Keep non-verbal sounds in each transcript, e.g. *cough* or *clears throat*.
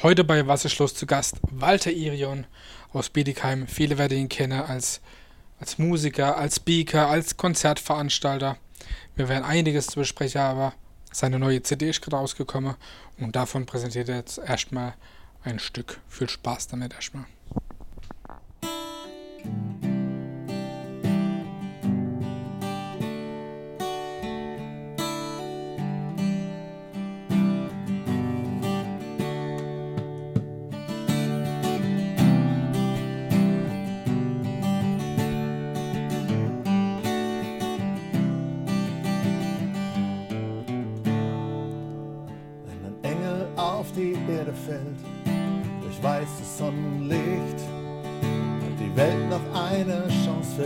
Heute bei Wasserschloss zu Gast Walter Irion aus Bietigheim. Viele werden ihn kennen als, als Musiker, als Speaker, als Konzertveranstalter. Wir werden einiges zu besprechen, aber seine neue CD ist gerade rausgekommen und davon präsentiert er jetzt erstmal ein Stück. Viel Spaß damit erstmal.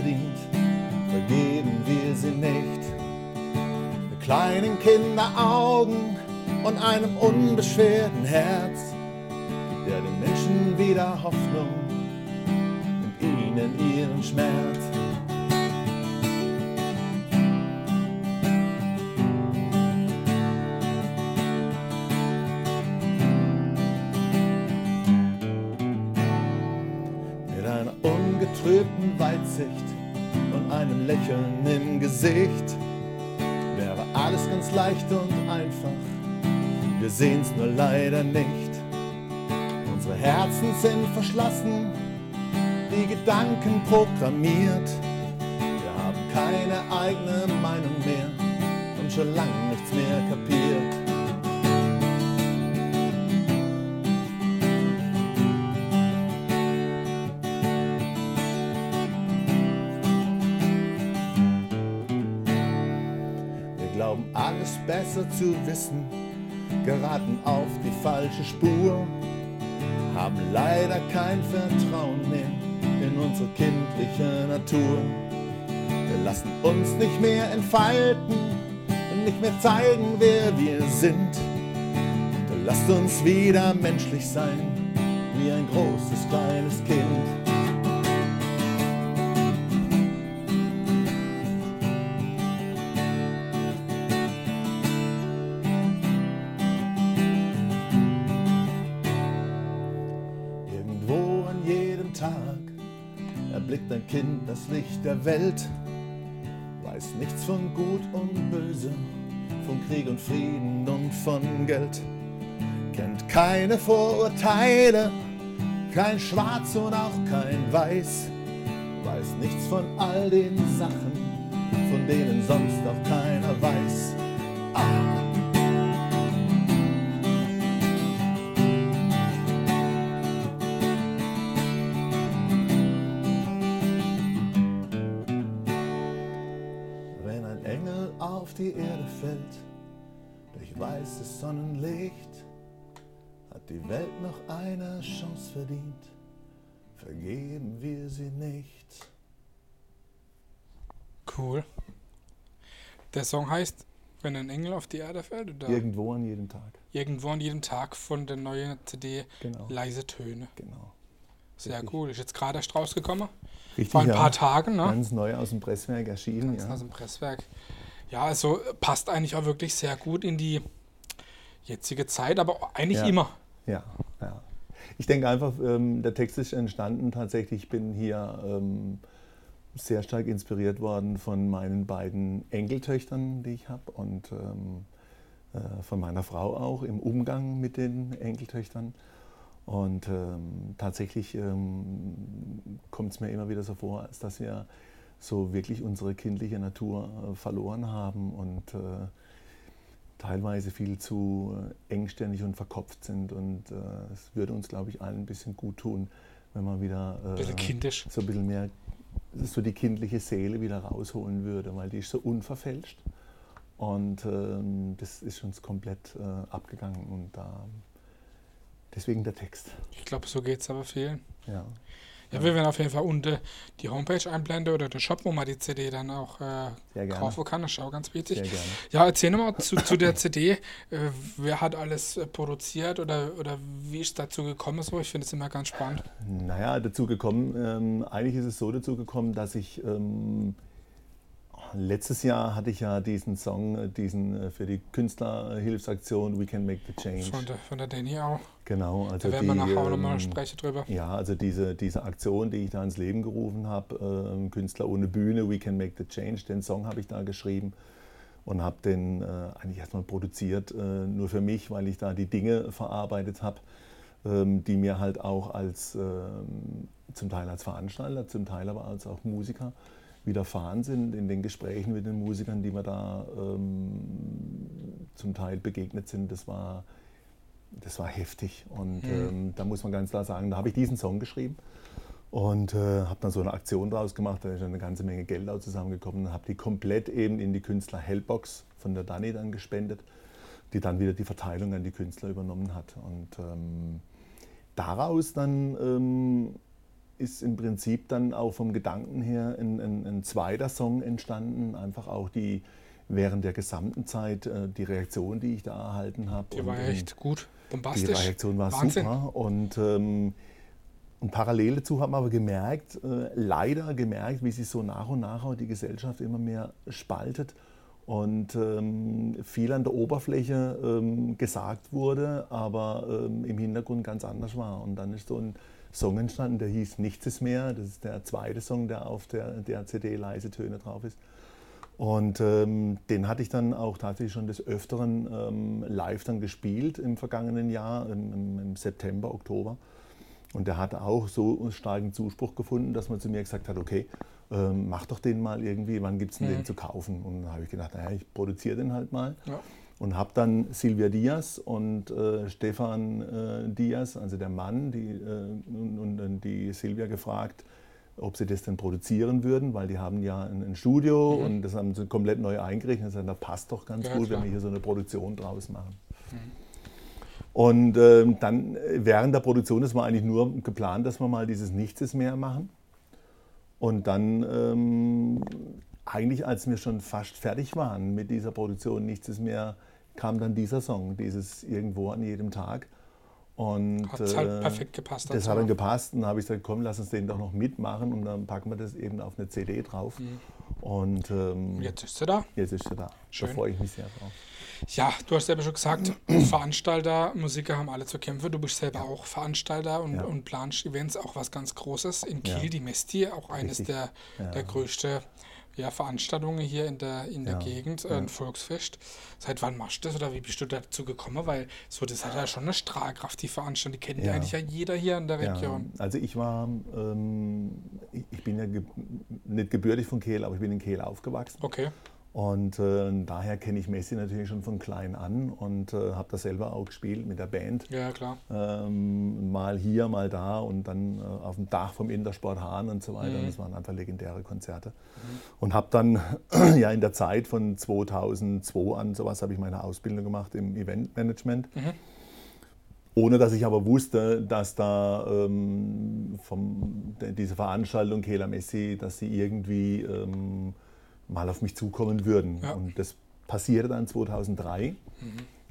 Verdient, vergeben wir sie nicht. Mit kleinen Kinderaugen und einem unbeschwerten Herz, der den Menschen wieder Hoffnung und ihnen ihren Schmerz. Lächeln im Gesicht wäre alles ganz leicht und einfach. Wir sehen's nur leider nicht. Unsere Herzen sind verschlossen, die Gedanken programmiert. Wir haben keine eigene Meinung mehr und schon lange nichts mehr kapiert. Besser zu wissen, geraten auf die falsche Spur, haben leider kein Vertrauen mehr in unsere kindliche Natur. Wir lassen uns nicht mehr entfalten und nicht mehr zeigen, wer wir sind. Und lasst uns wieder menschlich sein, wie ein großes kleines Kind. Das Licht der Welt, weiß nichts von Gut und Böse, von Krieg und Frieden und von Geld, kennt keine Vorurteile, kein Schwarz und auch kein Weiß, weiß nichts von all den Sachen, von denen sonst auch keiner weiß. Weißes Sonnenlicht hat die Welt noch eine Chance verdient. Vergeben wir sie nicht. Cool. Der Song heißt Wenn ein Engel auf die Erde fällt? Oder? Irgendwo an jedem Tag. Irgendwo an jedem Tag von der neuen CD genau. Leise Töne. Genau. Sehr Richtig. cool. Ist jetzt gerade erst rausgekommen. Richtig, Vor ein ja. paar Tagen. Ne? Ganz neu aus dem Presswerk erschienen. Ganz ja. aus dem Presswerk. Ja, also passt eigentlich auch wirklich sehr gut in die jetzige Zeit, aber eigentlich ja. immer. Ja, ja. Ich denke einfach, ähm, der Text ist entstanden tatsächlich. Ich bin hier ähm, sehr stark inspiriert worden von meinen beiden Enkeltöchtern, die ich habe und ähm, äh, von meiner Frau auch im Umgang mit den Enkeltöchtern. Und ähm, tatsächlich ähm, kommt es mir immer wieder so vor, als dass wir so wirklich unsere kindliche Natur äh, verloren haben und äh, teilweise viel zu äh, engständig und verkopft sind. Und es würde uns, glaube ich, allen ein bisschen gut tun, wenn man wieder so ein bisschen mehr so die kindliche Seele wieder rausholen würde, weil die ist so unverfälscht. Und ähm, das ist uns komplett äh, abgegangen. Und da deswegen der Text. Ich glaube, so geht es aber vielen. Ja. Ja, wir werden auf jeden Fall unten die Homepage einblenden oder den Shop, wo man die CD dann auch äh, kaufen kann. Das ist auch ganz wichtig. Ja, erzähl nochmal zu, zu der CD. Äh, wer hat alles äh, produziert oder, oder wie ist es dazu gekommen? So? Ich finde es immer ganz spannend. Naja, dazu gekommen, ähm, eigentlich ist es so dazu gekommen, dass ich ähm, letztes Jahr hatte ich ja diesen Song, äh, diesen äh, für die Künstlerhilfsaktion We Can Make the Change. Von der, von der Danny auch. Genau. Also da werden wir nachher auch nochmal ähm, sprechen drüber. Ja, also diese, diese Aktion, die ich da ins Leben gerufen habe, äh, Künstler ohne Bühne, We Can Make the Change, den Song habe ich da geschrieben und habe den äh, eigentlich erstmal produziert, äh, nur für mich, weil ich da die Dinge verarbeitet habe, ähm, die mir halt auch als, ähm, zum Teil als Veranstalter, zum Teil aber als auch Musiker widerfahren sind in den Gesprächen mit den Musikern, die mir da ähm, zum Teil begegnet sind. Das war, das war heftig. Und mhm. ähm, da muss man ganz klar sagen, da habe ich diesen Song geschrieben und äh, habe dann so eine Aktion draus gemacht. Da ist eine ganze Menge Geld auch zusammengekommen und habe die komplett eben in die Künstler Hellbox von der Dani dann gespendet, die dann wieder die Verteilung an die Künstler übernommen hat. Und ähm, daraus dann ähm, ist im Prinzip dann auch vom Gedanken her ein, ein, ein, zweiter Song entstanden. Einfach auch die während der gesamten Zeit äh, die Reaktion, die ich da erhalten habe. Die war echt gut, bombastisch. Die Reaktion war Wahnsinn. super. Und, ähm, und parallel dazu haben wir aber gemerkt, äh, leider gemerkt, wie sich so nach und nach auch die Gesellschaft immer mehr spaltet und ähm, viel an der Oberfläche ähm, gesagt wurde, aber ähm, im Hintergrund ganz anders war. Und dann ist so ein Song entstanden, der hieß Nichts ist mehr. Das ist der zweite Song, der auf der, der CD Leise Töne drauf ist. Und ähm, den hatte ich dann auch tatsächlich schon des Öfteren ähm, live dann gespielt im vergangenen Jahr, im, im, September, Oktober. Und der hat auch so starken Zuspruch gefunden, dass man zu mir gesagt hat, okay, ähm, mach doch den mal irgendwie, wann gibt es denn mhm. den zu kaufen? Und dann habe ich gedacht, naja, ich produziere den halt mal. Ja und habe dann Silvia Diaz und äh, Stefan äh, Diaz, also der Mann, die, äh, und, und, die Silvia gefragt, ob sie das denn produzieren würden, weil die haben ja ein, ein Studio mhm. und das haben sie komplett neu eingerichtet. Und gesagt, da passt doch ganz ja, gut, klar. wenn wir hier so eine Produktion draus machen. Mhm. Und ähm, dann äh, während der Produktion, das war eigentlich nur geplant, dass wir mal dieses Nichts mehr machen. Und dann ähm, eigentlich, als wir schon fast fertig waren mit dieser Produktion, nichts ist mehr kam dann dieser Song, dieses Irgendwo an jedem Tag. Und hat halt äh, perfekt gepasst. Das hat dann gepasst und dann habe ich gesagt, komm, lass uns den doch noch mitmachen und dann packen wir das eben auf eine CD drauf. Mhm. Und ähm, jetzt ist sie da. Jetzt ist sie da. Schön. Da freue ich mich sehr drauf. Ja, du hast selber schon gesagt, *clears throat* Veranstalter, Musiker haben alle zu kämpfen. Du bist selber ja. auch Veranstalter und, ja. und planst Events, auch was ganz Großes in Kiel, ja. die Mesti, auch eines Richtig. der, der größten ja, Veranstaltungen hier in der, in der ja, Gegend, äh, ein Volksfest. Seit wann machst du das oder wie bist du dazu gekommen? Weil so, das hat ja schon eine Strahlkraft, die Veranstaltung. Die kennt ja. eigentlich ja jeder hier in der Region. Ja, also ich war, ähm, ich bin ja ge nicht gebürtig von Kehl, aber ich bin in Kehl aufgewachsen. Okay. Und äh, daher kenne ich Messi natürlich schon von klein an und äh, habe das selber auch gespielt mit der Band. Ja, klar. Ähm, mal hier, mal da und dann äh, auf dem Dach vom Intersport Hahn und so weiter. Mhm. Das waren einfach legendäre Konzerte. Mhm. Und habe dann *clears throat* ja in der Zeit von 2002 an sowas habe ich meine Ausbildung gemacht im Eventmanagement. Mhm. Ohne dass ich aber wusste, dass da ähm, vom, diese Veranstaltung Kela Messi, dass sie irgendwie ähm, mal auf mich zukommen würden. Ja. Und das passierte dann 2003. Mhm.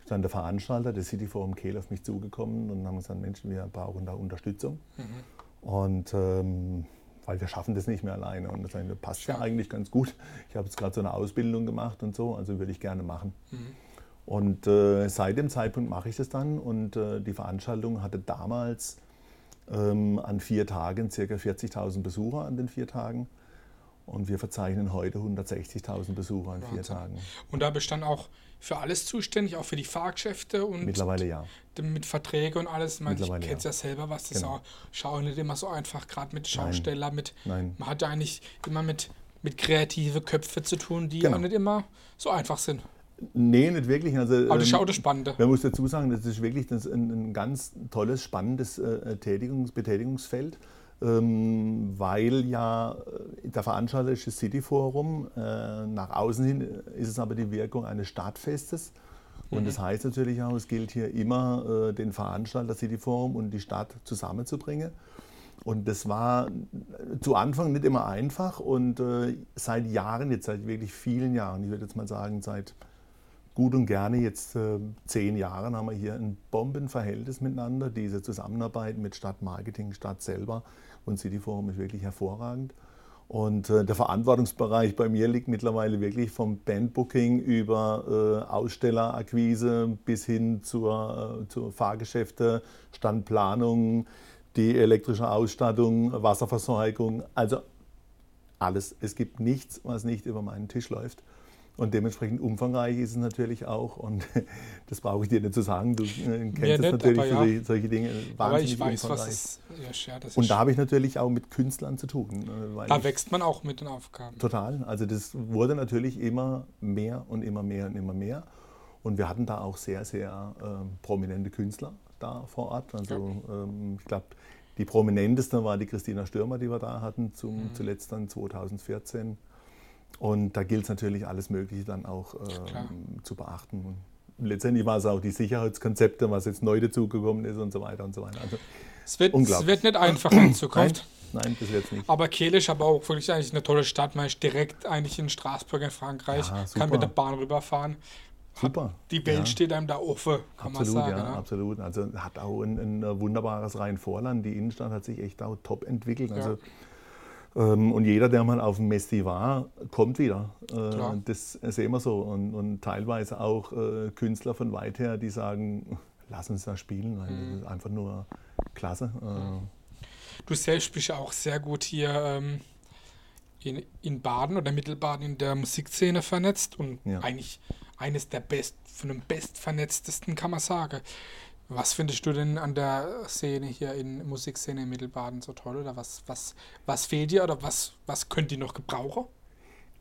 Dann der Veranstalter, der City Forum Kehl, auf mich zugekommen und haben gesagt, Mensch, wir brauchen da Unterstützung. Mhm. Und ähm, weil wir schaffen das nicht mehr alleine. Und das passt ja eigentlich ganz gut. Ich habe jetzt gerade so eine Ausbildung gemacht und so, also würde ich gerne machen. Mhm. Und äh, seit dem Zeitpunkt mache ich das dann. Und äh, die Veranstaltung hatte damals ähm, an vier Tagen ca. 40.000 Besucher an den vier Tagen. Und wir verzeichnen heute 160.000 Besucher in vier Tagen. Und da bist du dann auch für alles zuständig, auch für die Fahrgeschäfte und mittlerweile ja. Mit Verträge und alles. Ich, meine, ich kenne es ja. ja selber, was das genau. auch schau nicht immer so einfach, gerade mit Schausteller, Nein. mit Nein. man hat ja eigentlich immer mit, mit kreative Köpfe zu tun, die genau. auch nicht immer so einfach sind. Nee, nicht wirklich. Also, Aber das ähm, ist das Spannende. Man muss dazu sagen, das ist wirklich das ein, ein ganz tolles, spannendes äh, Tätigungs Betätigungsfeld. Ähm, weil ja äh, der Veranstalter ist das City Forum. Äh, nach außen hin ist es aber die Wirkung eines Stadtfestes. Und mhm. das heißt natürlich auch, es gilt hier immer, äh, den Veranstalter City Forum und die Stadt zusammenzubringen. Und das war zu Anfang nicht immer einfach und seit Jahren, jetzt seit wirklich vielen Jahren, ich würde jetzt mal sagen, seit gut und gerne jetzt zehn Jahren haben wir hier ein Bombenverhältnis miteinander. Diese Zusammenarbeit mit Stadtmarketing, Stadt selber und City Forum ist wirklich hervorragend. Und äh, der Verantwortungsbereich bei mir liegt mittlerweile wirklich vom Bandbooking über äh, Ausstellerakquise bis hin zur, äh, zur Fahrgeschäfte, Standplanung, die elektrische Ausstattung, Wasserversorgung, also alles. Es gibt nichts, was nicht über meinen Tisch läuft. Und dementsprechend umfangreich ist es natürlich auch. Und *laughs* das brauche ich dir nicht zu sagen. Du äh, kennst ja, das natürlich aber, ja. für solche Dinge wahnsinnig aber ich weiß, umfangreich. Was es, ja, und da habe ich natürlich auch mit Künstlern zu tun. Äh, da wächst man auch mit den Aufgaben. Total. Also das wurde natürlich immer mehr und immer mehr und immer mehr. Und wir hatten da auch sehr, sehr äh, prominente Künstler da vor Ort. Also ähm, ich glaube, die prominenteste war die Christina Stürmer, die wir da hatten, zum, mhm. zuletzt dann 2014. Und da gilt es natürlich alles Mögliche dann auch ähm, zu beachten. Und letztendlich war es auch die Sicherheitskonzepte, was jetzt neu dazugekommen ist und so weiter und so weiter. Also es, wird, es wird nicht einfach in Zukunft. Nein, nein, das wird nicht. Aber Kehl ist aber auch wirklich eigentlich eine tolle Stadt. Man ist direkt eigentlich in Straßburg in Frankreich, ja, kann mit der Bahn rüberfahren. Super. Die Welt ja. steht einem da offen, kann absolut, man sagen. Ja, ne? absolut. Also hat auch ein, ein wunderbares Rhein-Vorland. Die Innenstadt hat sich echt auch top entwickelt. Also, ja. Ähm, und jeder, der mal auf dem Messi war, kommt wieder. Äh, das sehen wir so. Und, und teilweise auch äh, Künstler von weit her, die sagen, lass uns da spielen, weil mhm. das ist einfach nur klasse. Äh, du selbst bist ja auch sehr gut hier ähm, in, in Baden oder Mittelbaden in der Musikszene vernetzt und eigentlich eines der best, von dem bestvernetztesten, kann man sagen. Was findest du denn an der Szene hier in Musikszene in Mittelbaden so toll? Oder was, was, was fehlt dir oder was, was könnt ihr noch gebrauchen?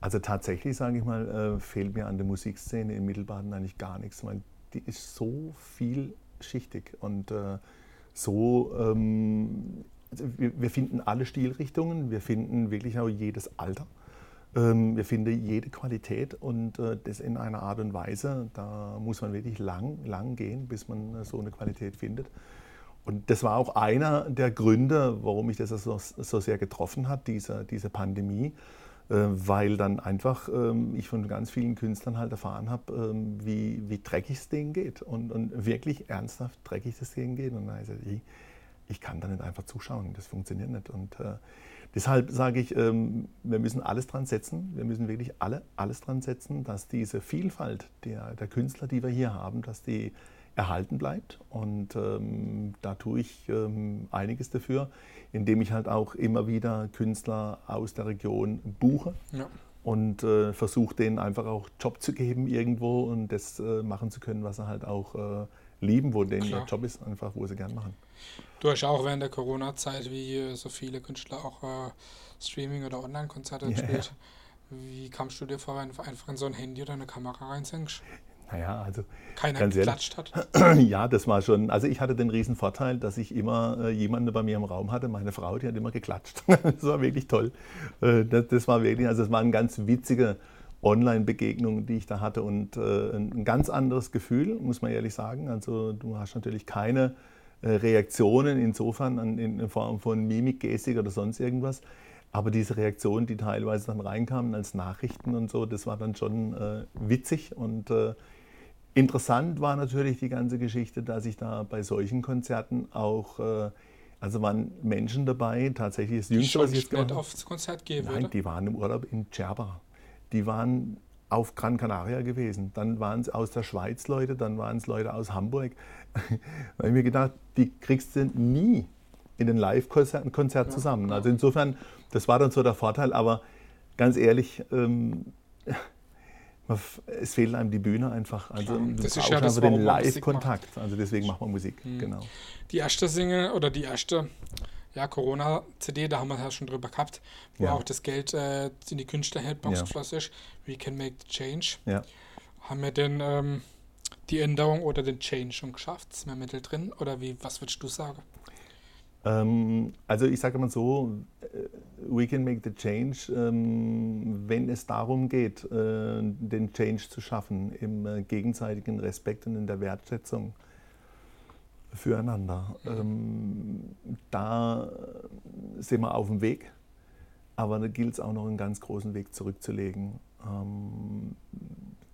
Also tatsächlich, sage ich mal, äh, fehlt mir an der Musikszene in Mittelbaden eigentlich gar nichts. Meine, die ist so vielschichtig und äh, so, ähm, wir, wir, finden alle Stilrichtungen, wir finden wirklich auch jedes Alter. Ähm, wir finden jede Qualität und äh, das in einer Art und Weise, da muss man wirklich lang, lang gehen, bis man äh, so eine Qualität findet. Und das war auch einer der Gründe, warum mich das so, so sehr getroffen hat, diese, diese Pandemie, äh, weil dann einfach ähm, ich von ganz vielen Künstlern halt erfahren habe, ähm, wie, wie dreckig es denen geht und, und wirklich ernsthaft dreckig es denen geht. Und dann ich, ich kann da nicht einfach zuschauen, das funktioniert nicht. Und Deshalb sage ich, ähm, wir müssen alles dran setzen, wir müssen wirklich alle alles dran setzen, dass diese Vielfalt der, der Künstler, die wir hier haben, dass die erhalten bleibt. Und ähm, da tue ich ähm, einiges dafür, indem ich halt auch immer wieder Künstler aus der Region buche. Ja. Und äh, versuche denen einfach auch Job zu geben irgendwo und das äh, machen zu können, was sie halt auch äh, lieben, wo denen Klar. ihr Job ist, einfach wo sie gern machen. Du hast auch während der Corona-Zeit, wie so viele Künstler, auch äh, Streaming- oder Online-Konzerte yeah. gespielt. Wie kamst du dir vor, wenn du einfach in so ein Handy oder eine Kamera reinsenkst? Naja, also. Keiner geklatscht hat. *clears throat* Ja, das war schon. Also, ich hatte den riesen Vorteil, dass ich immer äh, jemanden bei mir im Raum hatte. Meine Frau, die hat immer geklatscht. *laughs* das war wirklich toll. Äh, das, das, war wirklich, also, es war eine ganz witzige Online-Begegnung, die ich da hatte und äh, ein ganz anderes Gefühl, muss man ehrlich sagen. Also, du hast natürlich keine äh, Reaktionen insofern an, in Form von Mimik, Gestik oder sonst irgendwas. Aber diese Reaktionen, die teilweise dann reinkamen als Nachrichten und so, das war dann schon äh, witzig und äh, interessant war natürlich die ganze Geschichte, dass ich da bei solchen Konzerten auch, äh, also waren Menschen dabei, tatsächlich das Jüngste, was ich jetzt gemacht aufs Konzert gehen Nein, würde. die waren im Urlaub in Djerba. Die waren auf Gran Canaria gewesen. Dann waren es aus der Schweiz Leute, dann waren es Leute aus Hamburg. *laughs* da habe ich mir gedacht, die kriegst du nie in den Live-Konzert Konzert ja, zusammen. Klar. Also insofern, das war dann so der Vorteil, aber ganz ehrlich, ähm, es fehlt einem die Bühne einfach. Also Klar. das ist ja das, den Live-Kontakt. Also deswegen macht man Musik, mhm. genau. Die erste Single oder die erste ja, Corona-CD, da haben wir ja schon drüber gehabt, wo ja. auch das Geld äh, in die Künstlerheadbox ja. geflossen ist. We can make the change. Ja. Haben wir denn ähm, die Änderung oder den Change schon geschafft? Ist mehr Mittel drin? Oder wie, was würdest du sagen? Ähm, also ich sage mal so, äh, we can make the change, ähm, wenn es darum geht, äh, den Change zu schaffen, im äh, gegenseitigen Respekt und in der Wertschätzung füreinander. Ähm, da sind wir auf dem Weg, aber da gilt es auch noch einen ganz großen Weg zurückzulegen.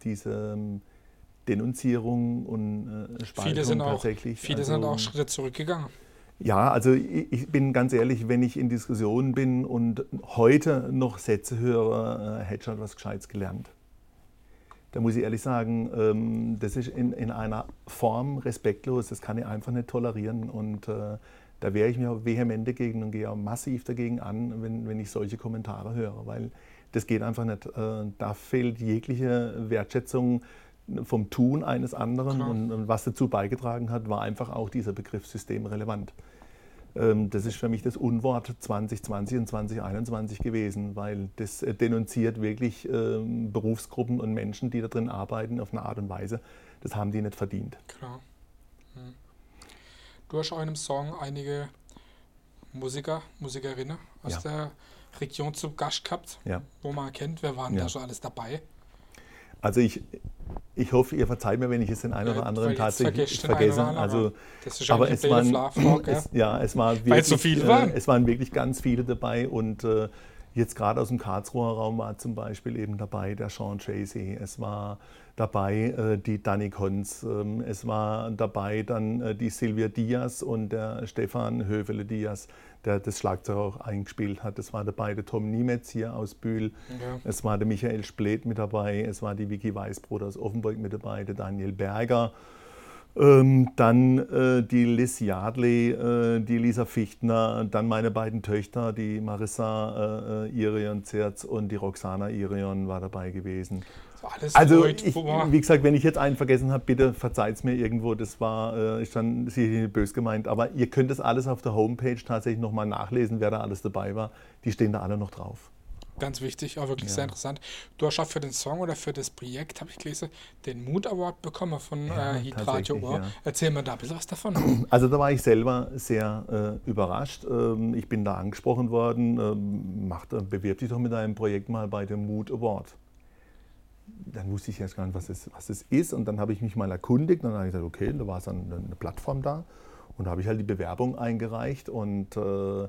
Diese Denunzierung und äh, Spaltung viele sind tatsächlich. Auch, viele also, sind auch Schritte zurückgegangen. Ja, also ich bin ganz ehrlich, wenn ich in Diskussionen bin und heute noch Sätze höre, äh, hätte schon was Gescheites gelernt. Da muss ich ehrlich sagen, ähm, das ist in, in einer Form respektlos, das kann ich einfach nicht tolerieren und äh, da wehre ich mich auch vehement dagegen und gehe auch massiv dagegen an, wenn, wenn ich solche Kommentare höre, weil das geht einfach nicht. Äh, da fehlt jegliche Wertschätzung vom Tun eines anderen und, und, was dazu beigetragen hat, war einfach auch dieser Begriff systemrelevant. Ähm, das ist für mich das Unwort 2020 und 2021 gewesen, weil das äh, denunziert wirklich ähm, Berufsgruppen und Menschen, die da drin arbeiten, auf eine Art und Weise, das haben die nicht verdient. Klar. Hm. Du hast auch in einem Song einige Musiker, Musikerinnen aus ja. der Region zu Gast gehabt, ja. wo man erkennt, wer waren ja. da schon alles dabei. Also ich, ich hoffe, ihr verzeiht mir, wenn ich es den einen oder anderen tatsächlich vergesse. Anderen, also, aber es waren, es, ja, es, war wirklich, so. Äh, es waren wirklich ganz viele dabei und äh, jetzt gerade aus dem Karlsruher Raum war zum Beispiel eben dabei der Sean Chasey, es war dabei äh, die Danny Kons, ähm, es war dabei dann äh, die Silvia Diaz und der Stefan Höfele Diaz der das Schlagzeug auch eingespielt hat. Es war dabei der Tom Niemetz hier aus Bühl, ja. es war der Michael Splet mit dabei, es war die Vicky Weißbrot aus Offenburg mit dabei, der Daniel Berger. Ähm, dann äh, die Liz Yardley, äh, die Lisa Fichtner, dann meine beiden Töchter, die Marissa äh, äh Irion Zerz und die Roxana Irion war dabei gewesen. Alles also, ich, wie gesagt, wenn ich jetzt einen vergessen habe, bitte verzeiht es mir irgendwo. Das war äh, ist dann sicher bös gemeint. Aber ihr könnt das alles auf der Homepage tatsächlich nochmal nachlesen, wer da alles dabei war. Die stehen da alle noch drauf. Ganz wichtig, auch wirklich ja. sehr interessant. Du hast auch für den Song oder für das Projekt, habe ich gelesen, den Mood Award bekommen von ja, äh, Hit Radio Ohr. Ja. Erzähl mal da ein bisschen was davon. *clears throat* Also da war ich selber sehr äh, überrascht. Ähm, ich bin da angesprochen worden, ähm, macht, bewirb dich doch mit deinem Projekt mal bei dem Mood Award dann wusste ich erst gar nicht, was es, was es ist. Und dann habe ich mich mal erkundigt und dann habe ich gesagt, okay, da war es dann eine Plattform da. Und da habe ich halt die Bewerbung eingereicht. Und äh,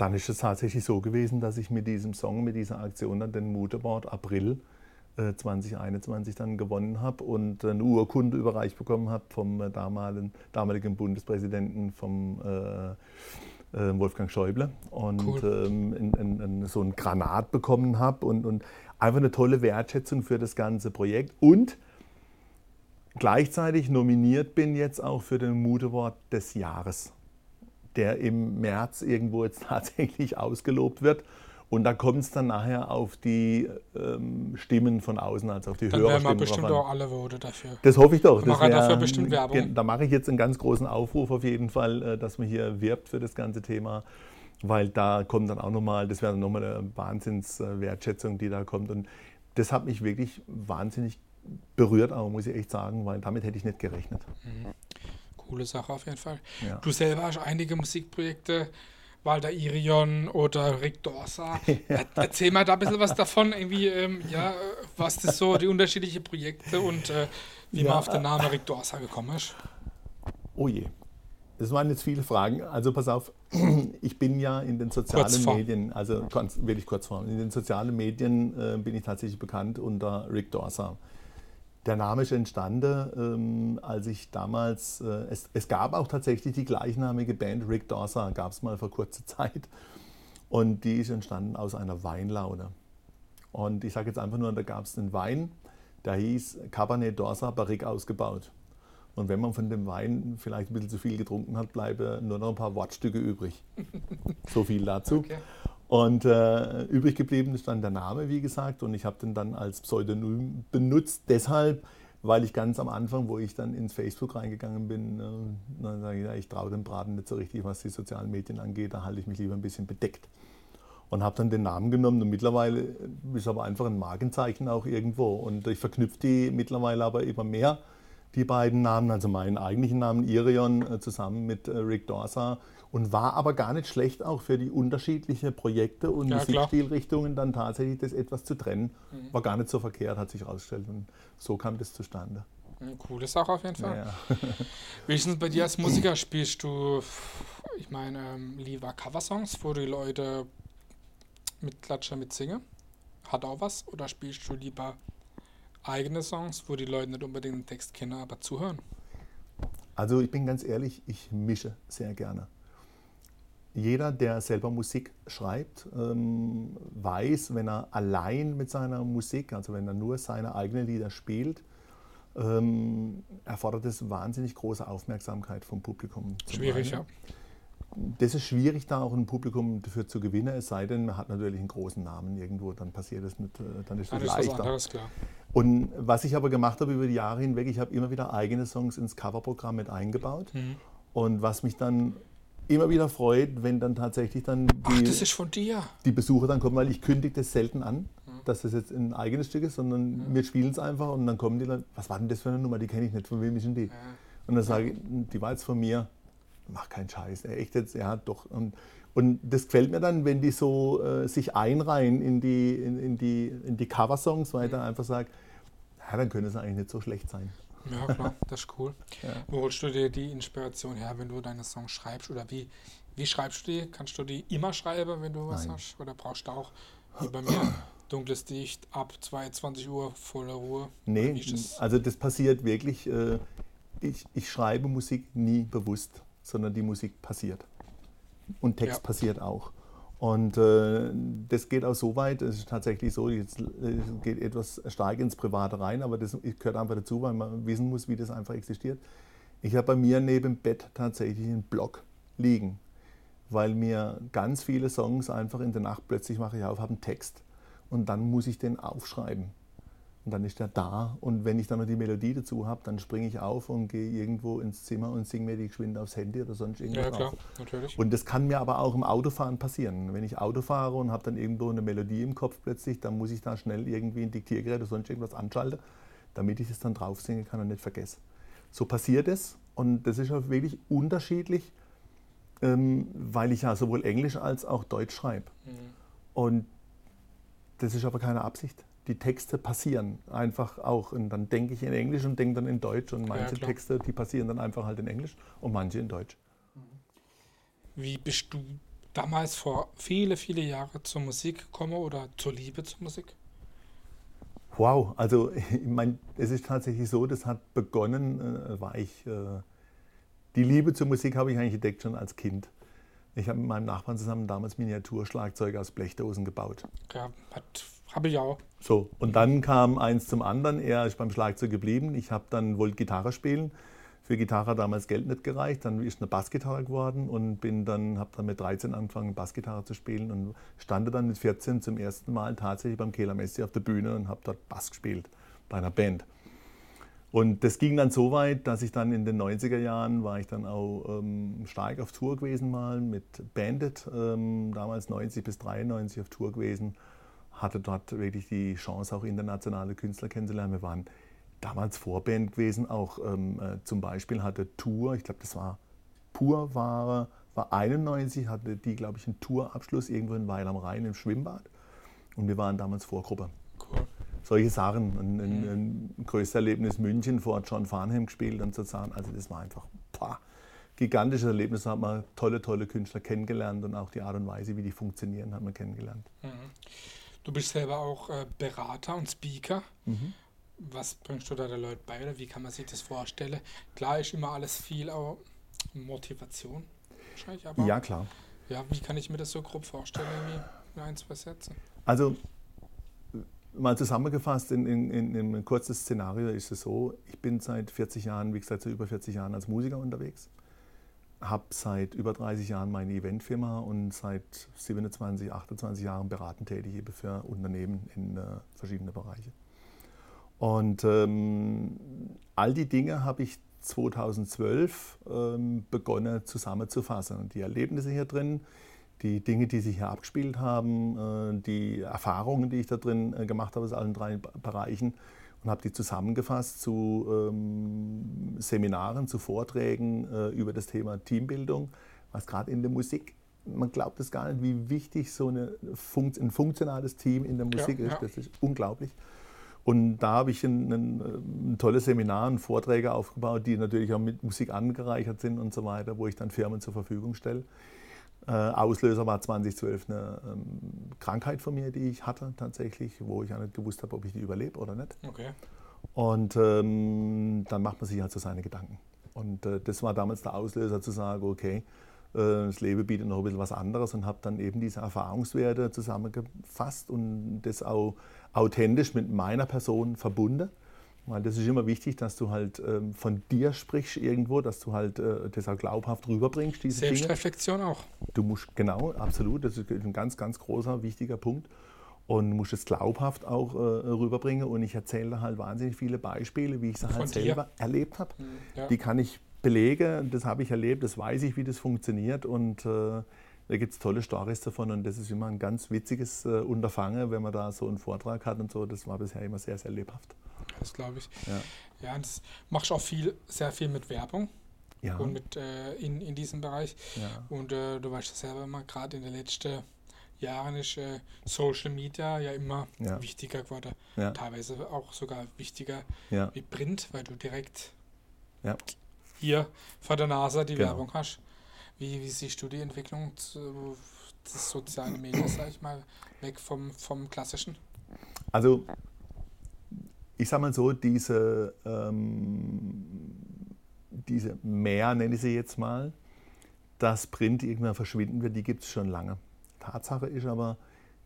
dann ist es tatsächlich so gewesen, dass ich mit diesem Song, mit dieser Aktion dann den Mood Award April äh, 2021 dann gewonnen habe und eine Urkunde überreicht bekommen habe vom äh, damaligen, damaligen Bundespräsidenten, vom äh, äh, Wolfgang Schäuble. Und cool. ähm, in, in, in so ein Granat bekommen habe. Und, und einfach eine tolle Wertschätzung für das ganze Projekt und gleichzeitig nominiert bin jetzt auch für den Mood Award des Jahres, der im März irgendwo jetzt *laughs* tatsächlich ausgelobt wird. Und da kommt es dann nachher auf die ähm, Stimmen von außen, also auf die dann Hörerstimmen. Dann wir bestimmt auch alle Vote dafür. Das hoffe ich doch. Mache dafür bestimmt Werbung. Da mache ich jetzt einen ganz großen Aufruf auf jeden Fall, äh, dass man hier wirbt für das ganze Thema weil da kommt dann auch nochmal, das wäre nochmal eine Wahnsinnswertschätzung, die da kommt. Und das hat mich wirklich wahnsinnig berührt, auch muss ich echt sagen, weil damit hätte ich nicht gerechnet. Mhm. Coole Sache auf jeden Fall. Ja. Du selber hast einige Musikprojekte, Walter Irion oder Rick Dorsa. *laughs* Ja. Erzähl mal da ein bisschen was davon, irgendwie, ähm, ja, was das so, die unterschiedlichen Projekte und äh, wie ja. man auf den Namen Rick Dorsa gekommen ist. Oh je. Das waren jetzt viele Fragen. Also pass auf, *clears throat* ich bin ja in den sozialen Medien, also ganz, wirklich kurz vor, in den sozialen Medien äh, bin ich tatsächlich bekannt unter Rick Dorsa. Der Name ist entstanden, ähm, als ich damals, äh, es, es, gab auch tatsächlich die gleichnamige Band Rick Dorsa, gab es mal vor kurzer Zeit. Und die ist entstanden aus einer Weinlaune. Und ich sage jetzt einfach nur, da gab es einen Wein, der hieß Cabernet Dorsa Barrique ausgebaut. Und wenn man von dem Wein vielleicht ein bisschen zu viel getrunken hat, bleiben nur noch ein paar Wortstücke übrig. *laughs* so viel dazu. Okay. Und äh, übrig geblieben ist dann der Name, wie gesagt, und ich habe den dann als Pseudonym benutzt, deshalb, weil ich ganz am Anfang, wo ich dann ins Facebook reingegangen bin, äh, dann sage ich, ja, ich traue dem Braten nicht so richtig, was die sozialen Medien angeht, da halte ich mich lieber ein bisschen bedeckt. Und habe dann den Namen genommen und mittlerweile ist aber einfach ein Markenzeichen auch irgendwo. Und ich verknüpfe die mittlerweile aber immer mehr die beiden Namen, also meinen eigentlichen Namen Irion äh, zusammen mit äh, Rick Dorsa und war aber gar nicht schlecht auch für die unterschiedlichen Projekte und ja, Musikstilrichtungen dann tatsächlich das etwas zu trennen. Mhm. War gar nicht so verkehrt, hat sich herausgestellt und so kam das zustande. Eine coole Sache auf jeden Fall. Ja. *laughs* Es bei dir als Musiker? Spielst du, ich meine, ähm, lieber Coversongs, wo die Leute mit Klatscher mitsingen? Hat auch was? Oder spielst du lieber eigene Songs, wo die Leute nicht unbedingt den Text kennen, aber zuhören? Also ich bin ganz ehrlich, ich mische sehr gerne. Jeder, der selber Musik schreibt, ähm, weiß, wenn er allein mit seiner Musik, also wenn er nur seine eigenen Lieder spielt, ähm, erfordert es wahnsinnig große Aufmerksamkeit vom Publikum. Schwierig, einen. ja. Das ist schwierig, da auch ein Publikum dafür zu gewinnen, es sei denn, man hat natürlich einen großen Namen irgendwo, dann passiert es nicht, äh, dann ist es leichter. Was anderes, klar. Und was ich aber gemacht habe über die Jahre hinweg, ich habe immer wieder eigene Songs ins Coverprogramm mit eingebaut. Mhm. Und was mich dann immer wieder freut, wenn dann tatsächlich dann die, Ach, das ist von dir. die Besucher dann kommen, weil ich kündige das selten an, mhm. dass das jetzt ein eigenes Stück ist, sondern mhm. wir spielen es einfach und dann kommen die dann, was war denn das für eine Nummer, die kenne ich nicht, von wem ist denn die? Ja. Und dann sage ich, die war jetzt von mir, mach keinen Scheiß, echt jetzt, ja doch. Und, und das gefällt mir dann, wenn die so äh, sich einreihen in die, in, in die, in die Coversongs, weil ich dann einfach sage, ja, dann könnte es eigentlich nicht so schlecht sein. Ja, klar, das ist cool. ja. Wo holst du dir die Inspiration her, wenn du deine Songs schreibst? Oder wie, wie schreibst du die? Kannst du die immer schreiben, wenn du was Nein. hast? Oder brauchst du auch, wie bei mir, dunkles Dicht ab 22 Uhr voller Ruhe? Nee, das? also das passiert wirklich. Äh, ich, ich schreibe Musik nie bewusst, sondern die Musik passiert. Und Text ja. passiert auch. Und äh, das geht auch so weit, es ist tatsächlich so, jetzt geht etwas stark ins Private rein, aber das gehört einfach dazu, weil man wissen muss, wie das einfach existiert. Ich habe bei mir neben dem Bett tatsächlich einen Block liegen, weil mir ganz viele Songs einfach in der Nacht plötzlich mache ich auf, habe einen Text und dann muss ich den aufschreiben. Und dann ist er da. Und wenn ich dann noch die Melodie dazu habe, dann springe ich auf und gehe irgendwo ins Zimmer und singe mir die geschwind aufs Handy oder sonst irgendwas. Ja, klar, natürlich. Und das kann mir aber auch im Autofahren passieren. Wenn ich Auto fahre und habe dann irgendwo eine Melodie im Kopf plötzlich, dann muss ich da schnell irgendwie ein Diktiergerät oder sonst irgendwas anschalten, damit ich es dann drauf singen kann und nicht vergesse. So passiert es. Und das ist auch wirklich unterschiedlich, ähm, weil ich ja sowohl Englisch als auch Deutsch schreibe. Mhm. Und das ist aber keine Absicht die Texte passieren einfach auch. Und dann denke ich in Englisch und denke dann in Deutsch. Und manche ja, Texte, die passieren dann einfach halt in Englisch und manche in Deutsch. Wie bist du damals vor viele, viele Jahren zur Musik gekommen oder zur Liebe zur Musik? Wow, also *laughs* ich meine, es ist tatsächlich so, das hat begonnen, äh, war ich, äh, die Liebe zur Musik habe ich eigentlich entdeckt schon als Kind. Ich habe mit meinem Nachbarn zusammen damals Miniaturschlagzeuge aus Blechdosen gebaut. Ja, hat habe ich auch. So, und dann kam eins zum anderen. Er ist beim Schlagzeug geblieben. Ich habe dann wollte Gitarre spielen. Für Gitarre damals Geld nicht gereicht. Dann ist eine Bassgitarre geworden und bin dann, habe dann mit 13 angefangen, Bassgitarre zu spielen und stand dann mit 14 zum ersten Mal tatsächlich beim Kehler Messi auf der Bühne und habe dort Bass gespielt bei einer Band. Und das ging dann so weit, dass ich dann in den 90er Jahren war ich dann auch ähm, stark auf Tour gewesen mal mit Bandit, ähm, damals 90 bis 93 auf Tour gewesen hatte dort wirklich die Chance, auch internationale Künstler kennenzulernen. Wir waren damals Vorband gewesen, auch ähm, äh, zum Beispiel hatte Tour, ich glaube, das war Pur war, war 91, hatte die, glaube ich, einen Tourabschluss irgendwo in Weil am Rhein im Schwimmbad. Und wir waren damals Vorgruppe. Cool. Solche Sachen. Ein, ein, mhm. ein größtes Erlebnis München vor John Farnham gespielt und sozusagen. Also das war einfach boah, gigantisches Erlebnis. Da hat man tolle, tolle Künstler kennengelernt und auch die Art und Weise, wie die funktionieren, hat man kennengelernt. Mhm. Du bist selber auch äh, Berater und Speaker. Mhm. Was bringst du da den Leuten bei oder wie kann man sich das vorstellen? Klar ist immer alles viel, aber Motivation wahrscheinlich. Aber ja, klar. Ja, wie kann ich mir das so grob vorstellen, wie in ein, zwei Sätze? Also, mal zusammengefasst in, in, in, in ein kurzes Szenario ist es so, ich bin seit 40 Jahren, wie gesagt, seit über 40 Jahren als Musiker unterwegs habe seit über 30 Jahren meine Eventfirma und seit 27, 28 Jahren beratend tätig für Unternehmen in äh, verschiedene Bereiche. Und ähm, all die Dinge habe ich 2012 ähm, begonnen zusammenzufassen. Und die Erlebnisse hier drin, die Dinge, die sich hier abgespielt haben, äh, die Erfahrungen, die ich da drin äh, gemacht habe aus allen drei Bereichen, und habe die zusammengefasst zu ähm, Seminaren, zu Vorträgen äh, über das Thema Teambildung, was gerade in der Musik, man glaubt es gar nicht, wie wichtig so eine Fun ein funktionales Team in der Musik ja, ist. Ja. Das ist unglaublich. Und da habe ich ein, ein, ein, tolles Seminar und Vorträge aufgebaut, die natürlich auch mit Musik angereichert sind und so weiter, wo ich dann Firmen zur Verfügung stelle. Äh, Auslöser war 2012 eine ähm, Krankheit von mir, die ich hatte tatsächlich, wo ich auch nicht gewusst habe, ob ich die überlebe oder nicht. Okay. Und ähm, dann macht man sich halt so seine Gedanken. Und äh, das war damals der Auslöser zu sagen, okay, das Leben bietet noch ein bisschen was anderes und habe dann eben diese Erfahrungswerte zusammengefasst und das auch authentisch mit meiner Person verbunden. Weil das ist immer wichtig, dass du halt ähm, von dir sprichst irgendwo, dass du halt äh, das auch glaubhaft rüberbringst. Diese Selbstreflexion Dinge. auch. Du musst, genau, absolut. Das ist ein ganz, ganz großer, wichtiger Punkt. Und musst es glaubhaft auch äh, rüberbringen. Und ich erzähle halt wahnsinnig viele Beispiele, wie ich sie halt selber erlebt habe. Mhm, ja. Die kann ich belegen, das habe ich erlebt, das weiß ich, wie das funktioniert. Und äh, da gibt es tolle Stories davon. Und das ist immer ein ganz witziges äh, Unterfangen, wenn man da so einen Vortrag hat und so. Das war bisher immer sehr, sehr lebhaft. Das glaube ich. Ja, ja und das machst auch viel, sehr viel mit Werbung. Ja. Und mit äh, in, in diesem Bereich. Ja. Und äh, du weißt ja selber immer, gerade in den letzten Jahren ist äh, Social Media ja immer ja. wichtiger geworden. Ja. Teilweise auch sogar wichtiger wie Print, weil du direkt hier vor der Nase die genau. Werbung hast. Wie, wie siehst du die Entwicklung zu, des sozialen Medien, sag ich mal, weg vom, vom klassischen? Also ich sage mal so, diese, ähm, diese Mehr, nenne ich sie jetzt mal, dass Print irgendwann verschwinden wird, die gibt es schon lange. Tatsache ist aber,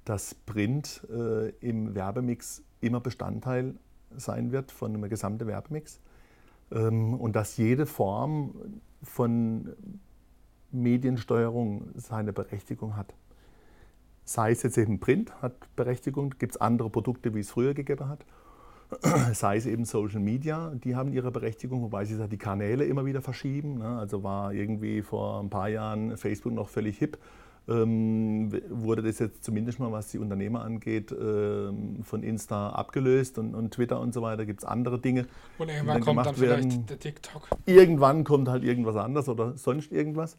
dass Print äh, im Werbemix immer Bestandteil sein wird von einem gesamten Werbemix ähm, und dass jede Form von Mediensteuerung seine Berechtigung hat. Sei es jetzt eben Print, hat Berechtigung, gibt es andere Produkte, wie es früher gegeben hat *clears throat* sei es eben Social Media, die haben ihre Berechtigung, wobei sie die Kanäle immer wieder verschieben. Ne? Also war irgendwie vor ein paar Jahren Facebook noch völlig hip. Ähm, wurde das jetzt zumindest mal, was die Unternehmer angeht, ähm, von Insta abgelöst und, und Twitter und so weiter. Gibt es andere Dinge. Und irgendwann dann kommt dann werden. vielleicht der TikTok. Irgendwann kommt halt irgendwas anderes oder sonst irgendwas.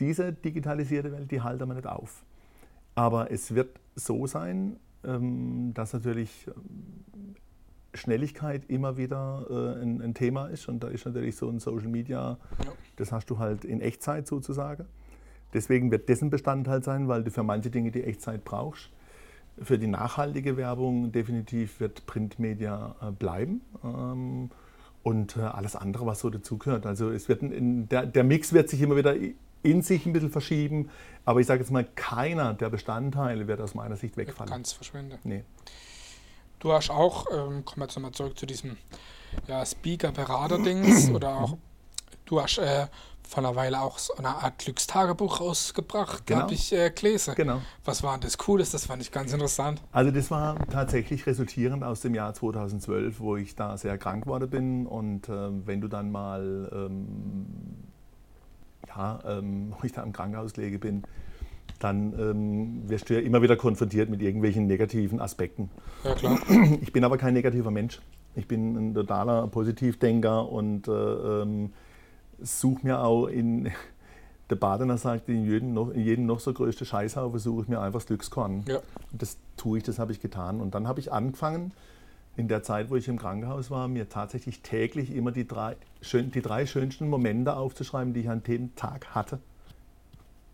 Diese digitalisierte Welt, die halten wir nicht auf. Aber es wird so sein, ähm, dass natürlich Schnelligkeit immer wieder äh, ein, ein, Thema ist. Und da ist natürlich so ein Social Media, ja. das hast du halt in Echtzeit sozusagen. Deswegen wird dessen Bestandteil sein, weil du für manche Dinge die Echtzeit brauchst. Für die nachhaltige Werbung definitiv wird Printmedia äh, bleiben. Ähm, und äh, alles andere, was so dazugehört. Also es wird ein, der, der Mix wird sich immer wieder in sich ein bisschen verschieben. Aber ich sage jetzt mal, keiner der Bestandteile wird aus meiner Sicht wegfallen. Ganz verschwinden. Nee. Du hast auch, ähm, kommen wir jetzt nochmal zurück zu diesem ja, Speaker-Berater-Dings *clears throat* oder auch, du hast äh, vor einer Weile auch so eine Art Glückstagebuch rausgebracht, genau. habe ich äh, gelesen. Genau. Was war das Cooles? Das fand ich ganz interessant. Also das war tatsächlich resultierend aus dem Jahr 2012, wo ich da sehr krank geworden bin und äh, wenn du dann mal, ähm, ja, ähm, *laughs* wo ich da im Krankenhaus lege bin, dann ähm, wirst du ja immer wieder konfrontiert mit irgendwelchen negativen Aspekten. Ja, klar. Ich bin aber kein negativer Mensch. Ich bin ein totaler Positivdenker und äh, ähm, suche mir auch in, *laughs* der Badener sagt, in jedem noch, in jedem noch so größten Scheißhaufen suche ich mir einfach das Glückskorn. Ja. Und das tue ich, das habe ich getan. Und dann habe ich angefangen, in der Zeit, wo ich im Krankenhaus war, mir tatsächlich täglich immer die drei, die drei schönsten Momente aufzuschreiben, die ich an dem Tag hatte,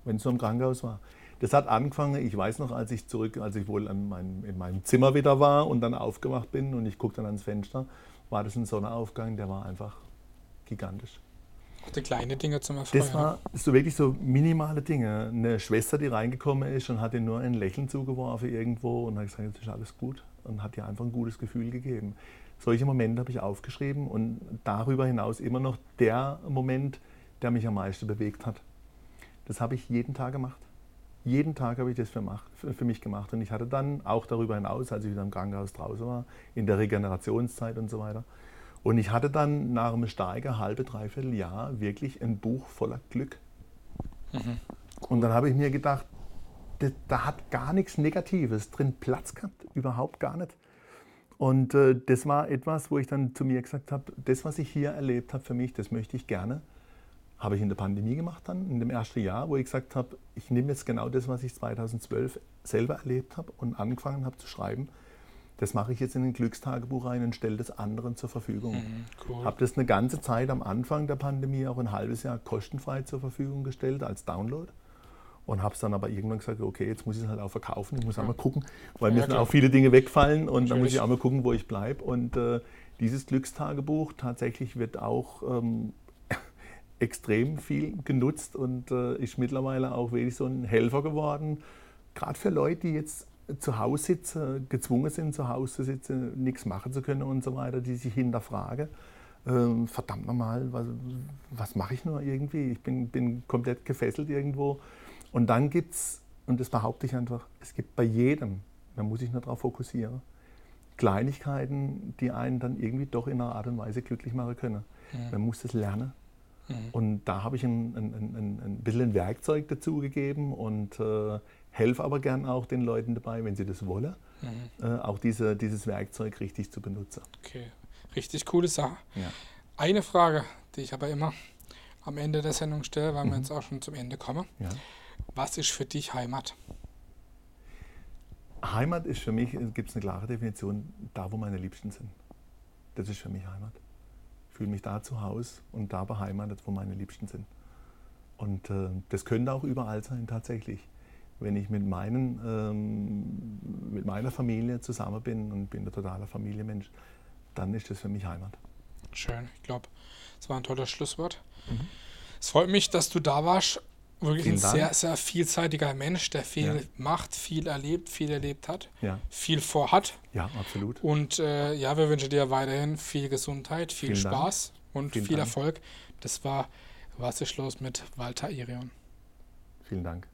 wenn ich so im Krankenhaus war. Das hat angefangen, ich weiß noch, als ich zurück, als ich wohl in meinem, in meinem Zimmer wieder war und dann aufgewacht bin und ich guckte dann ans Fenster, war das ein Sonnenaufgang, der war einfach gigantisch. Die kleine Dinge zum Erfreuen. Das war so wirklich so minimale Dinge. Eine Schwester, die reingekommen ist und hat ihr nur ein Lächeln zugeworfen irgendwo und hat gesagt, jetzt ist alles gut und hat ihr einfach ein gutes Gefühl gegeben. Solche Momente habe ich aufgeschrieben und darüber hinaus immer noch der Moment, der mich am meisten bewegt hat. Das habe ich jeden Tag gemacht jeden Tag habe ich das für, für, mich gemacht. Und ich hatte dann auch darüber hinaus, als ich wieder im Krankenhaus draußen war, in der Regenerationszeit und so weiter. Und ich hatte dann nach einem starken halbe, dreiviertel Jahr wirklich ein Buch voller Glück. Mhm. Und dann habe ich mir gedacht, das, da hat gar nichts Negatives drin Platz gehabt, überhaupt gar nicht. Und äh, das war etwas, wo ich dann zu mir gesagt habe, das, was ich hier erlebt habe für mich, das möchte ich gerne habe ich in der Pandemie gemacht dann, in dem ersten Jahr, wo ich gesagt habe, ich nehme jetzt genau das, was ich 2012 selber erlebt habe und angefangen habe zu schreiben. Das mache ich jetzt in ein Glückstagebuch rein und stelle das anderen zur Verfügung. Mhm, cool. Habe das eine ganze Zeit am Anfang der Pandemie auch ein halbes Jahr kostenfrei zur Verfügung gestellt als Download und habe es dann aber irgendwann gesagt, okay, jetzt muss ich es halt auch verkaufen. Ich muss auch mal gucken, weil ja, mir sind auch viele Dinge wegfallen und Natürlich. dann muss ich auch mal gucken, wo ich bleibe. Und äh, dieses Glückstagebuch tatsächlich wird auch ähm, extrem viel genutzt und äh, ist mittlerweile auch wirklich so ein Helfer geworden. Gerade für Leute, die jetzt zu Hause sitzen, gezwungen sind, zu Hause zu sitzen, nichts machen zu können und so weiter, die sich hinterfragen. Ähm, verdammt nochmal, was, was mache ich nur irgendwie? Ich bin, bin komplett gefesselt irgendwo. Und dann gibt es, und das behaupte ich einfach, es gibt bei jedem, man muss sich nur darauf fokussieren, Kleinigkeiten, die einen dann irgendwie doch in einer Art und Weise glücklich machen können. Mhm. Man muss das lernen. Mhm. Und da habe ich ein, ein, ein, ein bisschen ein Werkzeug dazu gegeben und äh, helfe aber gern auch den Leuten dabei, wenn sie das wollen, mhm. äh, auch diese, dieses Werkzeug richtig zu benutzen. Okay, richtig coole Sache. Ja. Eine Frage, die ich aber immer am Ende der Sendung stelle, weil mhm. wir jetzt auch schon zum Ende kommen. Ja. Was ist für dich Heimat? Heimat ist für mich, gibt es eine klare Definition, da wo meine Liebsten sind. Das ist für mich Heimat. Ich fühle mich da zu Hause und da beheimatet, wo meine Liebsten sind. Und äh, das könnte auch überall sein, tatsächlich. Wenn ich mit, meinen, ähm, mit meiner Familie zusammen bin und bin ein totaler Familienmensch, dann ist das für mich Heimat. Schön, ich glaube, das war ein tolles Schlusswort. Mhm. Es freut mich, dass du da warst wirklich Vielen ein Dank. sehr, sehr vielseitiger Mensch, der viel ja. macht, viel erlebt, viel erlebt hat, ja. viel vorhat. Ja, absolut. Und äh, ja, wir wünschen dir weiterhin viel Gesundheit, viel Vielen Spaß Dank. und Vielen viel Dank. Erfolg. Das war Was ist los mit Walter Irion. Vielen Dank.